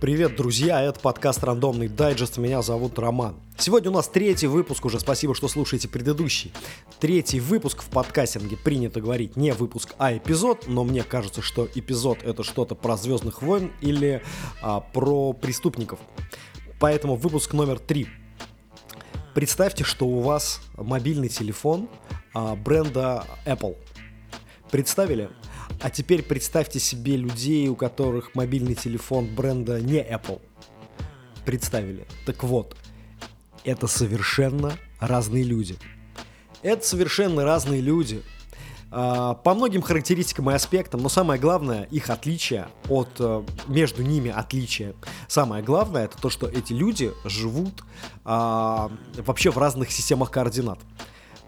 Привет, друзья, это подкаст «Рандомный дайджест», меня зовут Роман. Сегодня у нас третий выпуск уже, спасибо, что слушаете предыдущий. Третий выпуск в подкастинге, принято говорить не выпуск, а эпизод, но мне кажется, что эпизод это что-то про Звездных войн или а, про преступников. Поэтому выпуск номер три. Представьте, что у вас мобильный телефон а, бренда Apple. Представили? А теперь представьте себе людей, у которых мобильный телефон бренда не Apple. Представили. Так вот, это совершенно разные люди. Это совершенно разные люди. А, по многим характеристикам и аспектам, но самое главное, их отличие от, э, между ними отличие. Самое главное, это то, что эти люди живут а, вообще в разных системах координат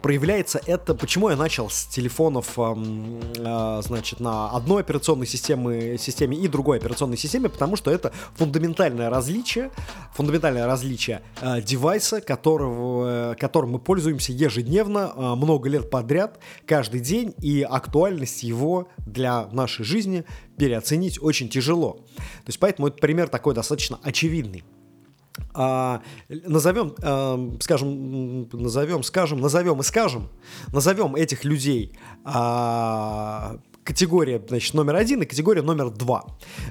проявляется это, почему я начал с телефонов, э, значит, на одной операционной системе, системе и другой операционной системе, потому что это фундаментальное различие, фундаментальное различие э, девайса, которого, которым мы пользуемся ежедневно, э, много лет подряд, каждый день, и актуальность его для нашей жизни переоценить очень тяжело. То есть поэтому этот пример такой достаточно очевидный а, назовем, а, скажем, назовем, скажем, назовем и скажем, назовем этих людей а, категория, значит, номер один и категория номер два.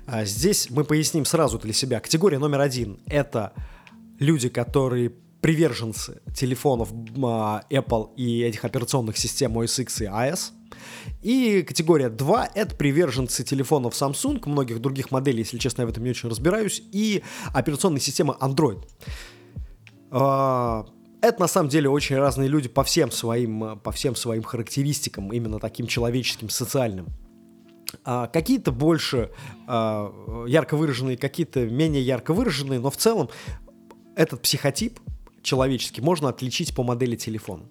А, здесь мы поясним сразу для себя. Категория номер один — это люди, которые приверженцы телефонов а, Apple и этих операционных систем OS X и iOS — и категория 2 — это приверженцы телефонов Samsung, многих других моделей, если честно, я в этом не очень разбираюсь, и операционной системы Android. А, это на самом деле очень разные люди по всем своим, по всем своим характеристикам, именно таким человеческим, социальным. А, какие-то больше а, ярко выраженные, какие-то менее ярко выраженные, но в целом этот психотип человеческий можно отличить по модели телефона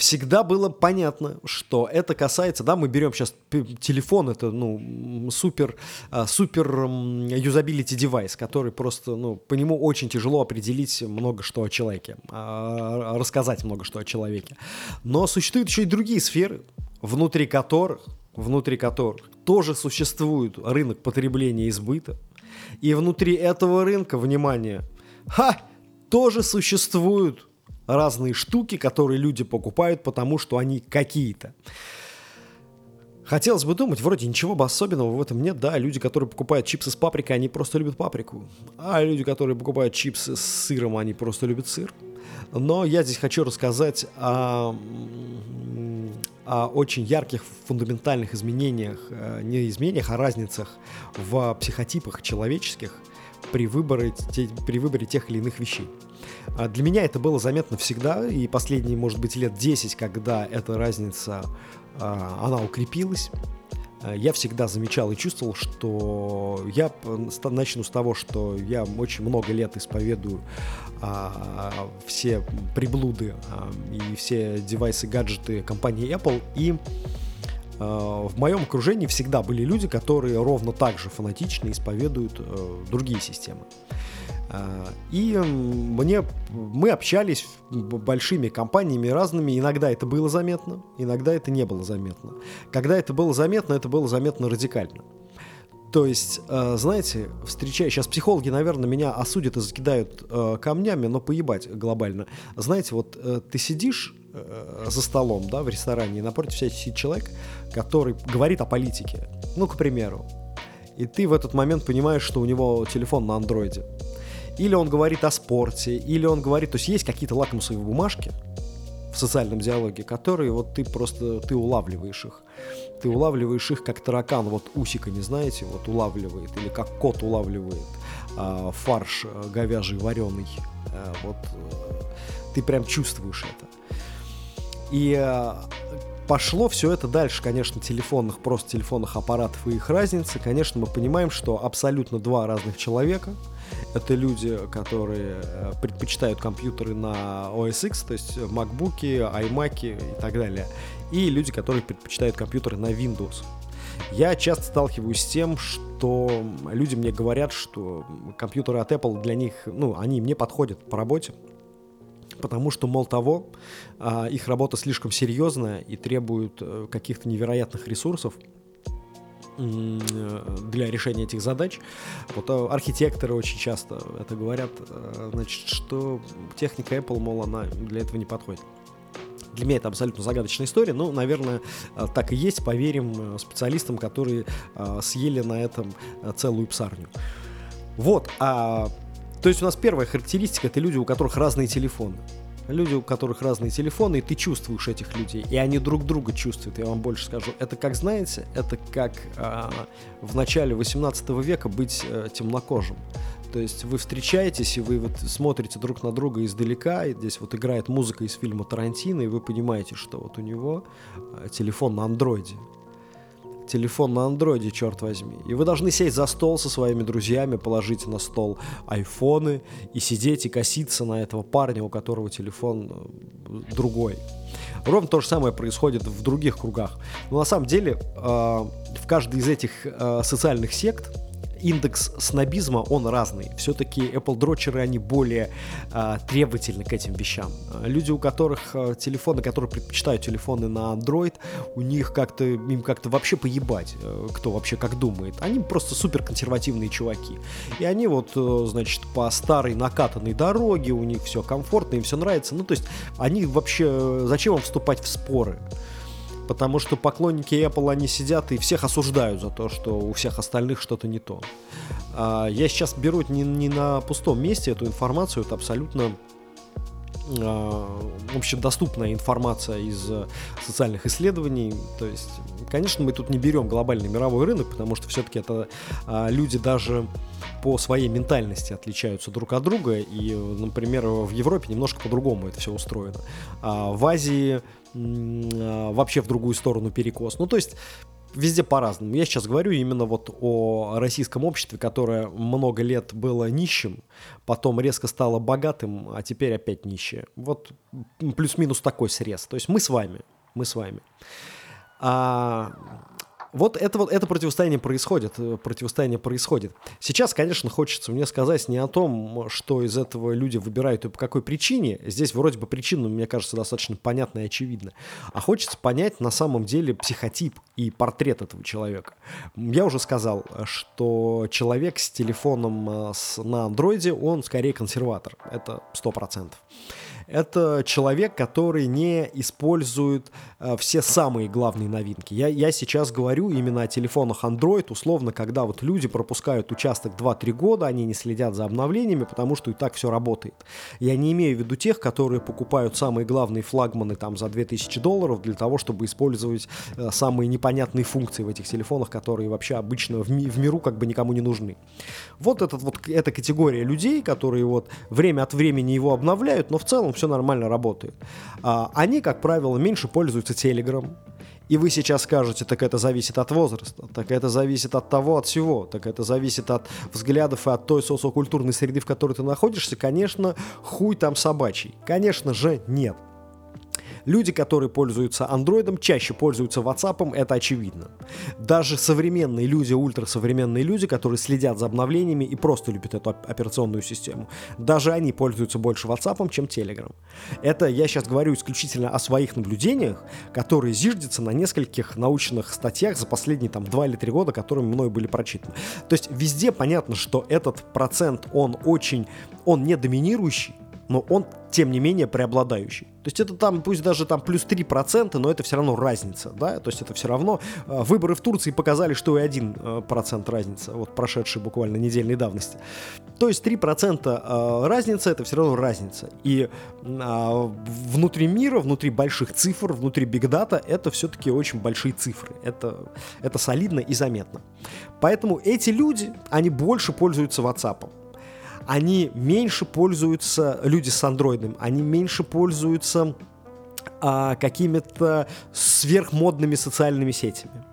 всегда было понятно, что это касается, да, мы берем сейчас телефон, это, ну, супер, а, супер юзабилити девайс, который просто, ну, по нему очень тяжело определить много что о человеке, а, рассказать много что о человеке. Но существуют еще и другие сферы, внутри которых, внутри которых тоже существует рынок потребления и сбыта. И внутри этого рынка, внимание, ха, тоже существуют разные штуки, которые люди покупают, потому что они какие-то. Хотелось бы думать, вроде ничего бы особенного в этом нет, да, люди, которые покупают чипсы с паприкой, они просто любят паприку, а люди, которые покупают чипсы с сыром, они просто любят сыр. Но я здесь хочу рассказать о, о очень ярких фундаментальных изменениях, э, не изменениях, а разницах в психотипах человеческих при выборе, при выборе тех или иных вещей. А для меня это было заметно всегда, и последние, может быть, лет 10, когда эта разница, а, она укрепилась, а, я всегда замечал и чувствовал, что я начну с того, что я очень много лет исповедую все приблуды и все девайсы, гаджеты компании Apple, и в моем окружении всегда были люди, которые ровно так же фанатично исповедуют а, другие системы. А, и мне, мы общались большими компаниями разными, иногда это было заметно, иногда это не было заметно. Когда это было заметно, это было заметно радикально. То есть, а, знаете, встречая... Сейчас психологи, наверное, меня осудят и закидают а, камнями, но поебать глобально. Знаете, вот э, ты сидишь э, за столом, да, в ресторане, и напротив себя сидит человек, который говорит о политике. Ну, к примеру. И ты в этот момент понимаешь, что у него телефон на андроиде или он говорит о спорте, или он говорит, то есть есть какие-то лакмусовые бумажки в социальном диалоге, которые вот ты просто, ты улавливаешь их. Ты улавливаешь их как таракан, вот усика, не знаете, вот улавливает, или как кот улавливает а, фарш а, говяжий вареный. А, вот а, ты прям чувствуешь это. И а, пошло все это дальше, конечно, телефонных, просто телефонных аппаратов и их разницы. Конечно, мы понимаем, что абсолютно два разных человека. Это люди, которые э, предпочитают компьютеры на OS X, то есть MacBook, iMac и так далее. И люди, которые предпочитают компьютеры на Windows. Я часто сталкиваюсь с тем, что люди мне говорят, что компьютеры от Apple для них, ну, они мне подходят по работе, потому что, мол, того, а, их работа слишком серьезная и требует э, каких-то невероятных ресурсов, для решения этих задач. Вот э, архитекторы очень часто это говорят, э, значит, что техника Apple, мол, она для этого не подходит. Для меня это абсолютно загадочная история, но, наверное, э, так и есть, поверим специалистам, которые съели на этом целую псарню. Вот, а, то есть у нас первая характеристика это люди, у которых разные телефоны люди, у которых разные телефоны, и ты чувствуешь этих людей, и они друг друга чувствуют, я вам больше скажу. Это как, знаете, это как а, в начале 18 века быть а, темнокожим. То есть вы встречаетесь, и вы вот смотрите друг на друга издалека, и здесь вот играет музыка из фильма Тарантино, и вы понимаете, что вот у него а, телефон на андроиде телефон на андроиде, черт возьми. И вы должны сесть за стол со своими друзьями, положить на стол айфоны и сидеть и коситься на этого парня, у которого телефон э, другой. Ровно то же самое происходит в других кругах. Но на самом деле э, в каждой из этих э, социальных сект индекс снобизма, он разный. Все-таки Apple дрочеры, они более э, требовательны к этим вещам. Люди, у которых э, телефоны, которые предпочитают телефоны на Android, у них как-то, им как-то вообще поебать, э, кто вообще как думает. Они просто супер консервативные чуваки. И они вот, э, значит, по старой накатанной дороге, у них все комфортно, им все нравится. Ну, то есть, они вообще, э, зачем вам вступать в споры? Потому что поклонники Apple, они сидят и всех осуждают за то, что у всех остальных что-то не то. А, я сейчас беру не, не на пустом месте эту информацию, это абсолютно а, общедоступная информация из социальных исследований. То есть, конечно, мы тут не берем глобальный мировой рынок, потому что все-таки это а, люди даже по своей ментальности отличаются друг от друга. И, например, в Европе немножко по-другому это все устроено. А в Азии вообще в другую сторону перекос. Ну, то есть везде по-разному. Я сейчас говорю именно вот о российском обществе, которое много лет было нищим, потом резко стало богатым, а теперь опять нищее. Вот плюс-минус такой срез. То есть мы с вами, мы с вами. А, вот это вот это противостояние происходит, э, противостояние происходит. Сейчас, конечно, хочется мне сказать не о том, что из этого люди выбирают и по какой причине. Здесь вроде бы причина, мне кажется, достаточно понятна и очевидна. А хочется понять на самом деле психотип и портрет этого человека. Я уже сказал, что человек с телефоном э, на андроиде, он скорее консерватор. Это сто процентов это человек, который не использует э, все самые главные новинки. Я, я сейчас говорю именно о телефонах Android, условно, когда вот люди пропускают участок 2-3 года, они не следят за обновлениями, потому что и так все работает. Я не имею в виду тех, которые покупают самые главные флагманы там за 2000 долларов для того, чтобы использовать э, самые непонятные функции в этих телефонах, которые вообще обычно в, ми в миру как бы никому не нужны. Вот, этот, вот эта категория людей, которые вот время от времени его обновляют, но в целом все нормально работает. А, они, как правило, меньше пользуются Telegram. И вы сейчас скажете, так это зависит от возраста, так это зависит от того, от всего, так это зависит от взглядов и от той социокультурной среды, в которой ты находишься. Конечно, хуй там собачий. Конечно же, нет. Люди, которые пользуются андроидом, чаще пользуются WhatsApp, это очевидно. Даже современные люди, ультрасовременные люди, которые следят за обновлениями и просто любят эту операционную систему, даже они пользуются больше WhatsApp, чем Telegram. Это я сейчас говорю исключительно о своих наблюдениях, которые зиждятся на нескольких научных статьях за последние там два или три года, которые мной были прочитаны. То есть везде понятно, что этот процент, он очень, он не доминирующий, но он, тем не менее, преобладающий. То есть это там, пусть даже там плюс 3%, но это все равно разница, да, то есть это все равно э, выборы в Турции показали, что и 1% э, разница, вот прошедшей буквально недельной давности. То есть 3% э, разница, это все равно разница. И э, внутри мира, внутри больших цифр, внутри бигдата, это все-таки очень большие цифры. Это, это солидно и заметно. Поэтому эти люди, они больше пользуются WhatsApp они меньше пользуются, люди с андроидом, они меньше пользуются а, какими-то сверхмодными социальными сетями.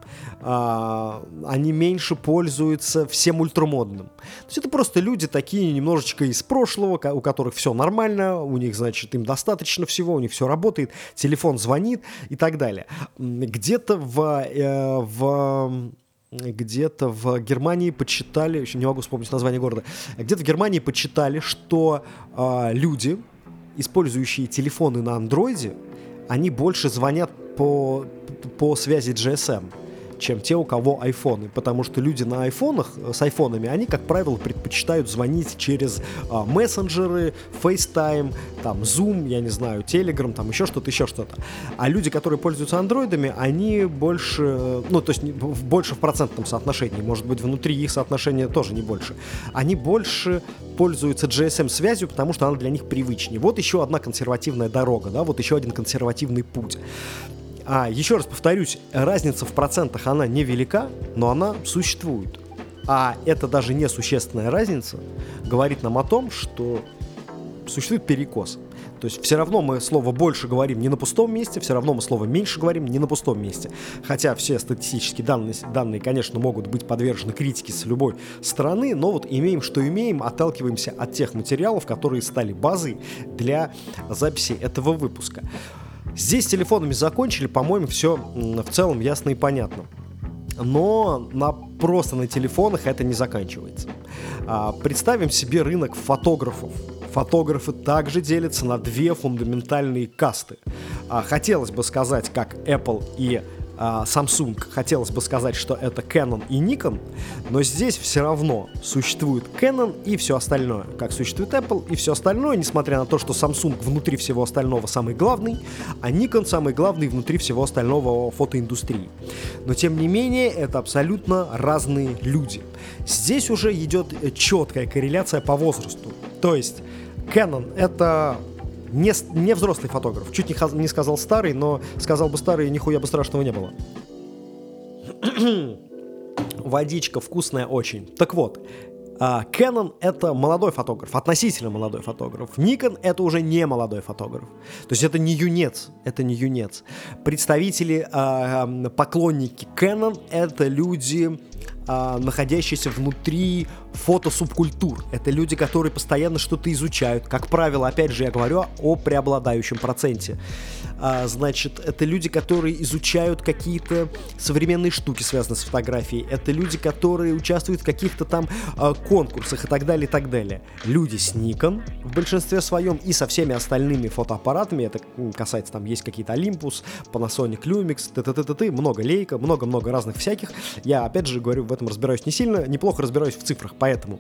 А, они меньше пользуются всем ультрамодным. То есть это просто люди такие немножечко из прошлого, у которых все нормально, у них, значит, им достаточно всего, у них все работает, телефон звонит и так далее. Где-то в, э, в где-то в Германии почитали, еще не могу вспомнить название города, где-то в Германии почитали, что э, люди, использующие телефоны на андроиде, они больше звонят по, по связи GSM, чем те, у кого айфоны, потому что люди на айфонах, э, с айфонами, они, как правило, предпочитают звонить через а, мессенджеры, FaceTime, там, Zoom, я не знаю, Telegram, там, еще что-то, еще что-то. А люди, которые пользуются андроидами, они больше, ну, то есть больше в процентном соотношении, может быть, внутри их соотношения тоже не больше. Они больше пользуются GSM-связью, потому что она для них привычнее. Вот еще одна консервативная дорога, да, вот еще один консервативный путь. А еще раз повторюсь, разница в процентах, она невелика, но она существует. А это даже несущественная разница говорит нам о том, что существует перекос. То есть все равно мы слово больше говорим не на пустом месте, все равно мы слово меньше говорим не на пустом месте. Хотя все статистические данные, данные, конечно, могут быть подвержены критике с любой стороны, но вот имеем, что имеем, отталкиваемся от тех материалов, которые стали базой для записи этого выпуска. Здесь с телефонами закончили, по-моему, все в целом ясно и понятно. Но на, просто на телефонах это не заканчивается. А, представим себе рынок фотографов. Фотографы также делятся на две фундаментальные касты. А, хотелось бы сказать, как Apple и Samsung, хотелось бы сказать, что это Canon и Nikon, но здесь все равно существует Canon и все остальное, как существует Apple и все остальное, несмотря на то, что Samsung внутри всего остального самый главный, а Nikon самый главный внутри всего остального фотоиндустрии. Но тем не менее, это абсолютно разные люди. Здесь уже идет четкая корреляция по возрасту. То есть Canon это не, не взрослый фотограф. Чуть не, не сказал старый, но сказал бы старый, нихуя бы страшного не было. Водичка вкусная очень. Так вот, Canon — это молодой фотограф, относительно молодой фотограф. Nikon — это уже не молодой фотограф. То есть это не юнец, это не юнец. Представители, э, поклонники Canon — это люди, э, находящиеся внутри фотосубкультур. Это люди, которые постоянно что-то изучают. Как правило, опять же, я говорю о преобладающем проценте. А, значит, это люди, которые изучают какие-то современные штуки, связанные с фотографией. Это люди, которые участвуют в каких-то там а, конкурсах и так далее, и так далее. Люди с Nikon в большинстве своем и со всеми остальными фотоаппаратами, это касается там есть какие-то Olympus, Panasonic Lumix, т т т т т много Leica, много-много разных всяких. Я, опять же, говорю, в этом разбираюсь не сильно, неплохо разбираюсь в цифрах, поэтому,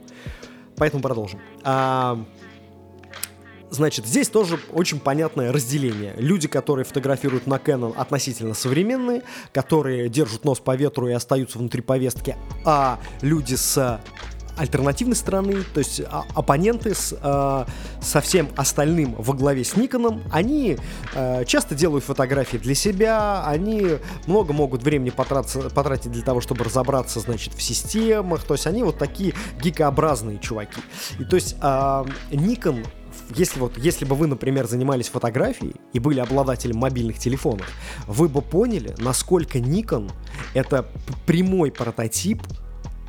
поэтому продолжим. А, Значит, здесь тоже очень понятное разделение. Люди, которые фотографируют на Canon относительно современные, которые держат нос по ветру и остаются внутри повестки, а люди с альтернативной стороны, то есть а, оппоненты с, э, со всем остальным во главе с Никоном, они э, часто делают фотографии для себя, они много могут времени потратиться, потратить для того, чтобы разобраться, значит, в системах, то есть они вот такие гикообразные чуваки. И то есть э, Nikon если вот, если бы вы, например, занимались фотографией и были обладателем мобильных телефонов, вы бы поняли, насколько Nikon это прямой прототип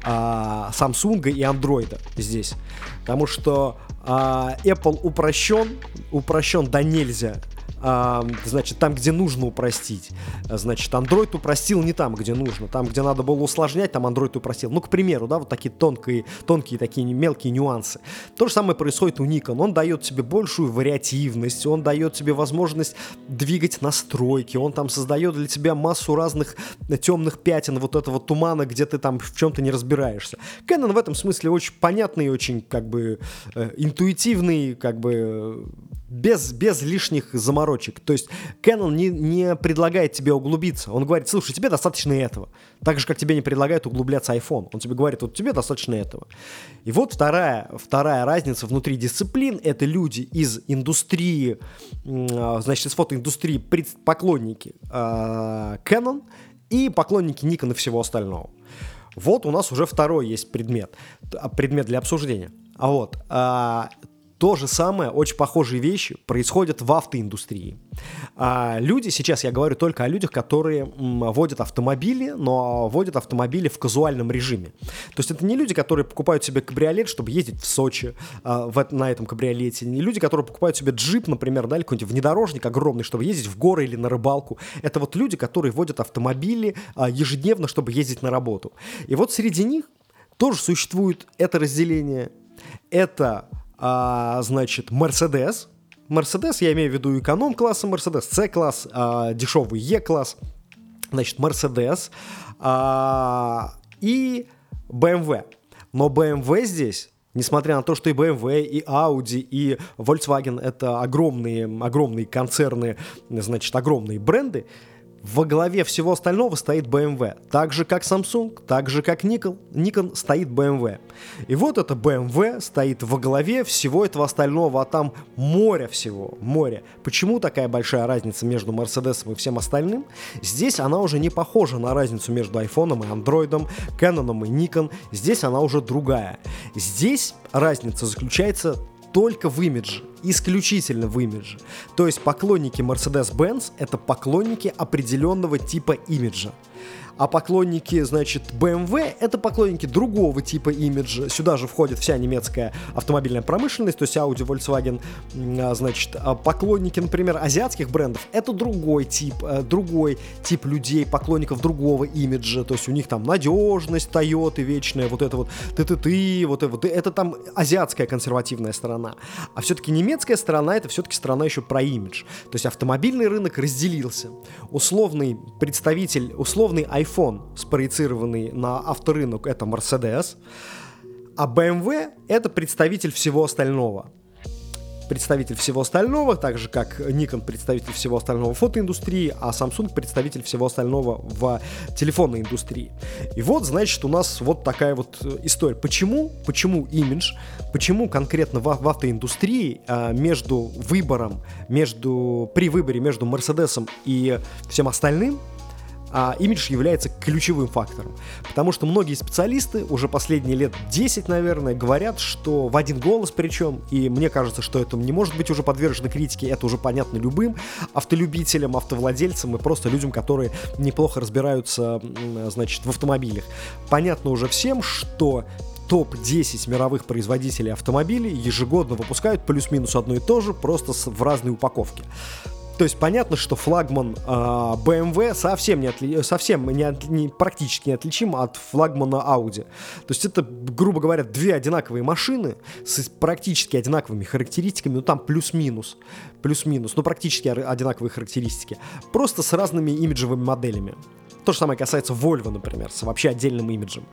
а, Samsung и Android здесь. Потому что а, Apple упрощен, упрощен до нельзя значит, там, где нужно упростить. Значит, Android упростил не там, где нужно. Там, где надо было усложнять, там Android упростил. Ну, к примеру, да, вот такие тонкие, тонкие такие мелкие нюансы. То же самое происходит у Nikon. Он дает тебе большую вариативность, он дает тебе возможность двигать настройки, он там создает для тебя массу разных темных пятен, вот этого тумана, где ты там в чем-то не разбираешься. Canon в этом смысле очень понятный, очень как бы э, интуитивный, как бы без, без лишних заморочек. То есть Canon не, не предлагает тебе углубиться. Он говорит, слушай, тебе достаточно этого. Так же, как тебе не предлагает углубляться iPhone. Он тебе говорит, вот тебе достаточно этого. И вот вторая, вторая разница внутри дисциплин. Это люди из индустрии, а, значит, из фотоиндустрии, поклонники а, Canon и поклонники Nikon и всего остального. Вот у нас уже второй есть предмет, а, предмет для обсуждения. А вот, то же самое, очень похожие вещи происходят в автоиндустрии. А люди, сейчас я говорю только о людях, которые водят автомобили, но водят автомобили в казуальном режиме. То есть это не люди, которые покупают себе кабриолет, чтобы ездить в Сочи а, в, на этом кабриолете, не люди, которые покупают себе джип, например, да, или какой-нибудь внедорожник огромный, чтобы ездить в горы или на рыбалку. Это вот люди, которые водят автомобили а, ежедневно, чтобы ездить на работу. И вот среди них тоже существует это разделение. Это а, значит, Mercedes. Mercedes, я имею в виду эконом-класса Mercedes, C-класс, а, дешевый E-класс. значит, Mercedes а, и BMW. Но BMW здесь Несмотря на то, что и BMW, и Audi, и Volkswagen это огромные, огромные концерны, значит, огромные бренды, во главе всего остального стоит BMW. Так же, как Samsung, так же, как Nikon, Nikon стоит BMW. И вот это BMW стоит во главе всего этого остального, а там море всего, море. Почему такая большая разница между Mercedes и всем остальным? Здесь она уже не похожа на разницу между iPhone и Android, Canon и Nikon. Здесь она уже другая. Здесь разница заключается только в имидже, исключительно в имидже. То есть поклонники Mercedes-Benz это поклонники определенного типа имиджа. А поклонники, значит, BMW — это поклонники другого типа имиджа. Сюда же входит вся немецкая автомобильная промышленность, то есть Audi, Volkswagen, а, значит, а поклонники, например, азиатских брендов — это другой тип, э, другой тип людей, поклонников другого имиджа, то есть у них там надежность Toyota вечная, вот это вот ты-ты-ты, вот это вот, это там азиатская консервативная сторона. А все-таки немецкая сторона — это все-таки сторона еще про имидж. То есть автомобильный рынок разделился. Условный представитель, условный iPhone, спроецированный на авторынок, это Mercedes, а BMW это представитель всего остального представитель всего остального, так же как Nikon представитель всего остального фотоиндустрии, а Samsung представитель всего остального в телефонной индустрии. И вот, значит, у нас вот такая вот история. Почему? Почему имидж? Почему конкретно в, в автоиндустрии а, между выбором, между, при выборе между Мерседесом и всем остальным а имидж является ключевым фактором. Потому что многие специалисты уже последние лет 10, наверное, говорят, что в один голос причем, и мне кажется, что это не может быть уже подвержено критике, это уже понятно любым автолюбителям, автовладельцам и просто людям, которые неплохо разбираются, значит, в автомобилях. Понятно уже всем, что топ-10 мировых производителей автомобилей ежегодно выпускают плюс-минус одно и то же, просто в разной упаковке. То есть понятно, что флагман э, BMW совсем, не отли... совсем не, от... не, практически неотличим от флагмана Audi. То есть это, грубо говоря, две одинаковые машины с практически одинаковыми характеристиками, ну там плюс-минус, плюс-минус, но практически одинаковые характеристики, просто с разными имиджевыми моделями. То же самое касается Volvo, например, с вообще отдельным имиджем.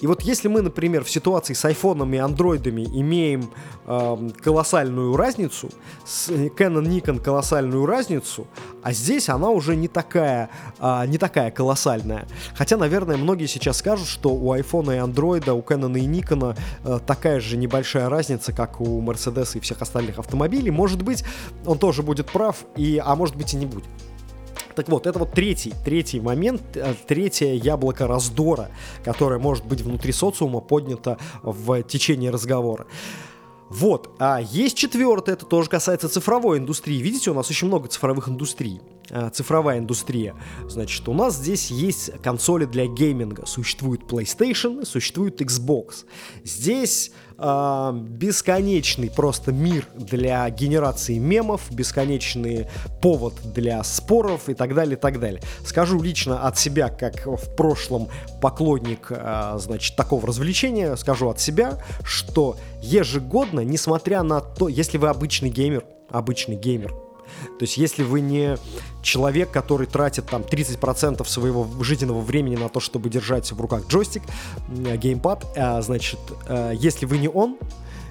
И вот если мы, например, в ситуации с айфонами и андроидами имеем э, колоссальную разницу, с Canon, Nikon колоссальную разницу, а здесь она уже не такая, э, не такая колоссальная. Хотя, наверное, многие сейчас скажут, что у айфона и андроида, у Canon и Nikon э, такая же небольшая разница, как у Mercedes и всех остальных автомобилей. Может быть, он тоже будет прав, и, а может быть и не будет. Так вот, это вот третий, третий момент, э, третье яблоко раздора, которое может быть внутри социума поднято в течение разговора. Вот, а есть четвертое, это тоже касается цифровой индустрии. Видите, у нас очень много цифровых индустрий. А, цифровая индустрия. Значит, у нас здесь есть консоли для гейминга. Существует PlayStation, существует Xbox. Здесь э, бесконечный просто мир для генерации мемов, бесконечный повод для споров и так далее, и так далее. Скажу лично от себя, как в прошлом поклонник, э, значит, такого развлечения, скажу от себя, что ежегодно, несмотря на то, если вы обычный геймер, обычный геймер, то есть, если вы не человек, который тратит там 30% своего жизненного времени на то, чтобы держать в руках джойстик, геймпад, а, значит, а, если вы не он,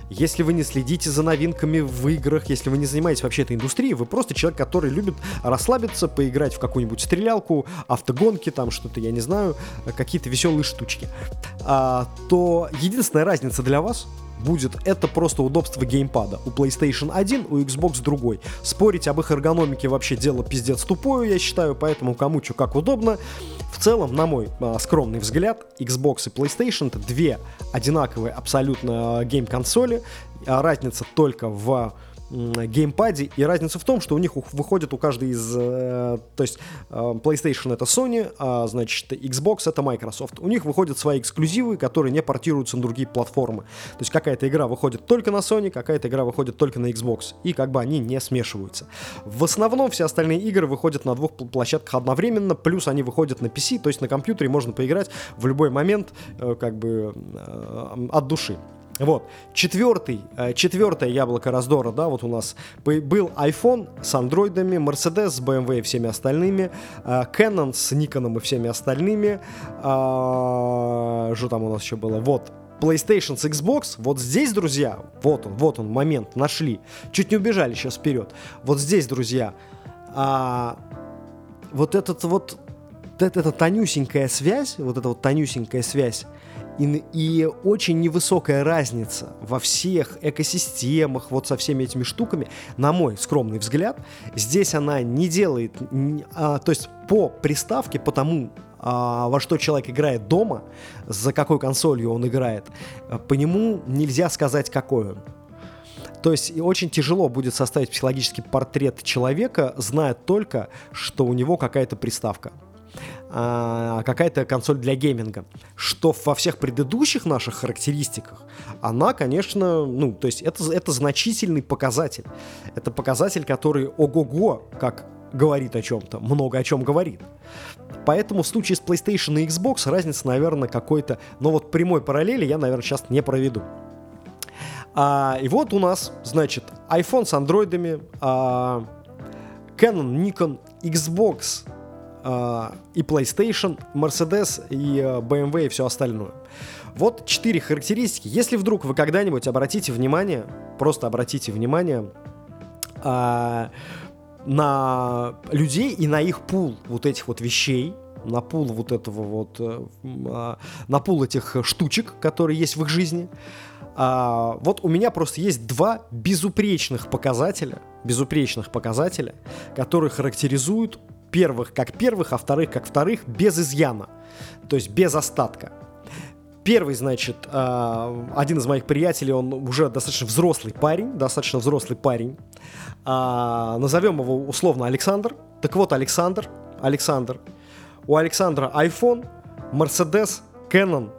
если вы не следите за новинками в играх, если вы не занимаетесь вообще этой индустрией, вы просто человек, который любит расслабиться, поиграть в какую-нибудь стрелялку, автогонки, там что-то, я не знаю, какие-то веселые штучки, а, то единственная разница для вас — будет, это просто удобство геймпада. У PlayStation 1, у Xbox другой. Спорить об их эргономике вообще дело пиздец тупое, я считаю, поэтому кому что как удобно. В целом, на мой а, скромный взгляд, Xbox и PlayStation это две одинаковые абсолютно а, гейм-консоли. А разница только в геймпаде, и разница в том, что у них выходит у каждой из... Э, то есть э, PlayStation это Sony, а значит Xbox это Microsoft. У них выходят свои эксклюзивы, которые не портируются на другие платформы. То есть какая-то игра выходит только на Sony, какая-то игра выходит только на Xbox, и как бы они не смешиваются. В основном все остальные игры выходят на двух площадках одновременно, плюс они выходят на PC, то есть на компьютере можно поиграть в любой момент, э, как бы от души. Вот. Четвертый, э, четвертое яблоко раздора, да, вот у нас был iPhone с андроидами, Mercedes с BMW и всеми остальными, э, Canon с Nikon и всеми остальными, а, что там у нас еще было, вот, PlayStation с Xbox, вот здесь, друзья, вот он, вот он, момент, нашли. Чуть не убежали сейчас вперед. Вот здесь, друзья, а, вот этот вот, эта тонюсенькая связь, вот эта вот тонюсенькая связь, и, и очень невысокая разница во всех экосистемах, вот со всеми этими штуками, на мой скромный взгляд, здесь она не делает, а, то есть по приставке, по тому, а, во что человек играет дома, за какой консолью он играет, по нему нельзя сказать, какой он. То есть очень тяжело будет составить психологический портрет человека, зная только, что у него какая-то приставка а, какая-то консоль для гейминга. Что во всех предыдущих наших характеристиках, она, конечно, ну, то есть это, это значительный показатель. Это показатель, который ого-го, как говорит о чем-то, много о чем говорит. Поэтому в случае с PlayStation и Xbox разница, наверное, какой-то... Но вот прямой параллели я, наверное, сейчас не проведу. А, и вот у нас, значит, iPhone с андроидами, а, Canon, Nikon, Xbox и PlayStation, Mercedes и а, BMW и все остальное. Вот четыре характеристики. Если вдруг вы когда-нибудь обратите внимание, просто обратите внимание а, на людей и на их пул вот этих вот вещей, на пул вот этого вот, э, а, на пул этих штучек, которые есть в их жизни. А, вот у меня просто есть два безупречных показателя, безупречных показателя, которые характеризуют первых как первых, а вторых как вторых без изъяна, то есть без остатка. Первый, значит, э, один из моих приятелей, он уже достаточно взрослый парень, достаточно взрослый парень. Э, назовем его условно Александр. Так вот, Александр, Александр. У Александра iPhone, Mercedes, Canon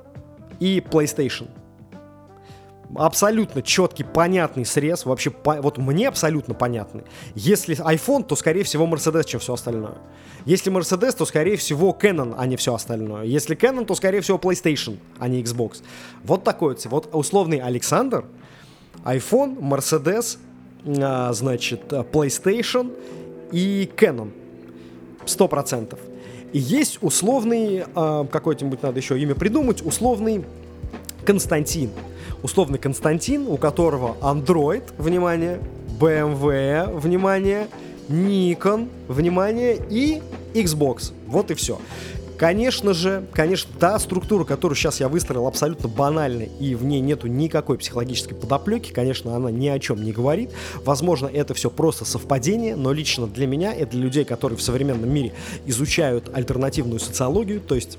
и PlayStation – абсолютно четкий, понятный срез, вообще, по, вот мне абсолютно понятный. Если iPhone, то, скорее всего, Mercedes, чем все остальное. Если Mercedes, то, скорее всего, Canon, а не все остальное. Если Canon, то, скорее всего, PlayStation, а не Xbox. Вот такой вот. Вот условный Александр, iPhone, Mercedes, а, значит, PlayStation и Canon. Сто процентов. И есть условный, а, какой-нибудь надо еще имя придумать, условный Константин условный Константин, у которого Android, внимание, BMW, внимание, Nikon, внимание, и Xbox. Вот и все. Конечно же, конечно, та структура, которую сейчас я выстроил, абсолютно банальная, и в ней нету никакой психологической подоплеки, конечно, она ни о чем не говорит. Возможно, это все просто совпадение, но лично для меня и для людей, которые в современном мире изучают альтернативную социологию, то есть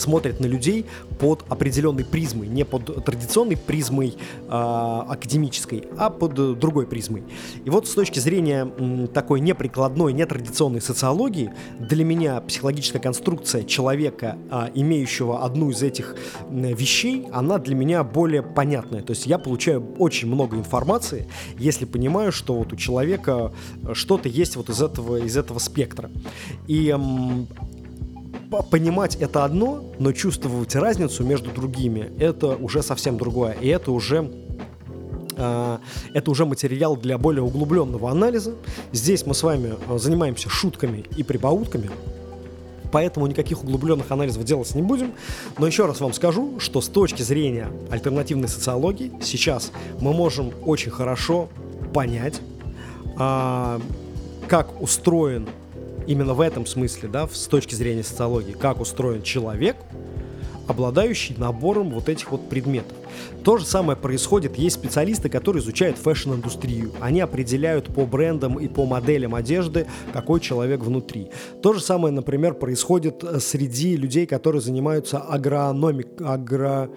смотрят на людей под определенной призмой, не под традиционной призмой э, академической, а под э, другой призмой. И вот с точки зрения такой неприкладной, нетрадиционной социологии, для меня психологическая конструкция человека, э, имеющего одну из этих э, вещей, она для меня более понятная. То есть я получаю очень много информации, если понимаю, что вот у человека что-то есть вот из этого, из этого спектра. И эм, понимать это одно, но чувствовать разницу между другими это уже совсем другое. И это уже а, это уже материал для более углубленного анализа. Здесь мы с вами а, занимаемся шутками и прибаутками, поэтому никаких углубленных анализов делать не будем. Но еще раз вам скажу, что с точки зрения альтернативной социологии сейчас мы можем очень хорошо понять, а, как устроен именно в этом смысле, да, с точки зрения социологии, как устроен человек, обладающий набором вот этих вот предметов. То же самое происходит, есть специалисты, которые изучают фэшн-индустрию. Они определяют по брендам и по моделям одежды, какой человек внутри. То же самое, например, происходит э, среди людей, которые занимаются агрономик, агро...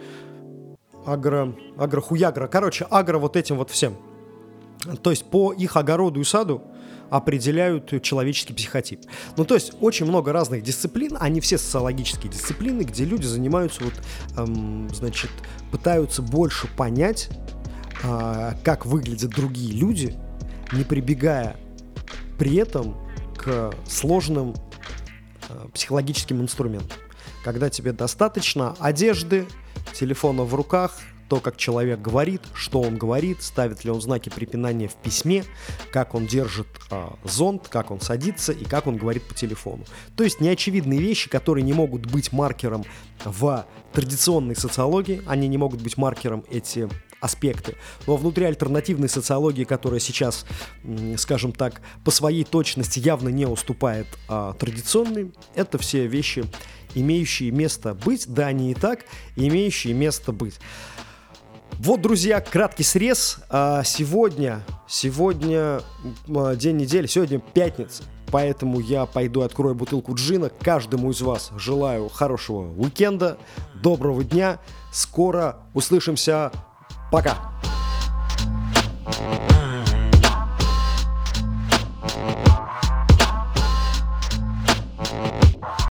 агро... агрохуягро. Короче, агро вот этим вот всем. То есть по их огороду и саду определяют человеческий психотип. Ну, то есть очень много разных дисциплин, они все социологические дисциплины, где люди занимаются вот, эм, значит, пытаются больше понять, э, как выглядят другие люди, не прибегая при этом к сложным э, психологическим инструментам. Когда тебе достаточно одежды, телефона в руках, то, как человек говорит, что он говорит, ставит ли он знаки препинания в письме, как он держит а, зонт, как он садится и как он говорит по телефону. То есть неочевидные вещи, которые не могут быть маркером в традиционной социологии, они не могут быть маркером эти аспекты. Но внутри альтернативной социологии, которая сейчас, скажем так, по своей точности явно не уступает а, традиционной, это все вещи, имеющие место быть, да, не и так, имеющие место быть. Вот, друзья, краткий срез. А, сегодня, сегодня а, день недели, сегодня пятница. Поэтому я пойду открою бутылку джина. Каждому из вас желаю хорошего уикенда, доброго дня. Скоро услышимся. Пока. thank you